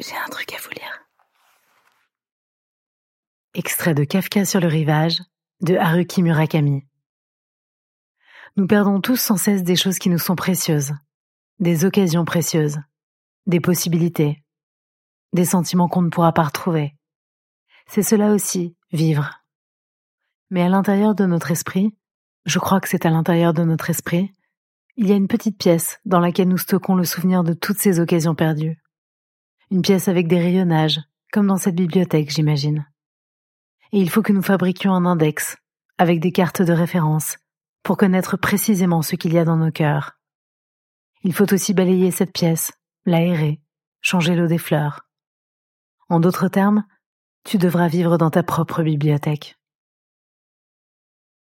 J'ai un truc à vous lire. Extrait de Kafka sur le rivage de Haruki Murakami. Nous perdons tous sans cesse des choses qui nous sont précieuses, des occasions précieuses, des possibilités, des sentiments qu'on ne pourra pas retrouver. C'est cela aussi, vivre. Mais à l'intérieur de notre esprit, je crois que c'est à l'intérieur de notre esprit, il y a une petite pièce dans laquelle nous stockons le souvenir de toutes ces occasions perdues. Une pièce avec des rayonnages, comme dans cette bibliothèque, j'imagine. Et il faut que nous fabriquions un index, avec des cartes de référence, pour connaître précisément ce qu'il y a dans nos cœurs. Il faut aussi balayer cette pièce, l'aérer, changer l'eau des fleurs. En d'autres termes, tu devras vivre dans ta propre bibliothèque.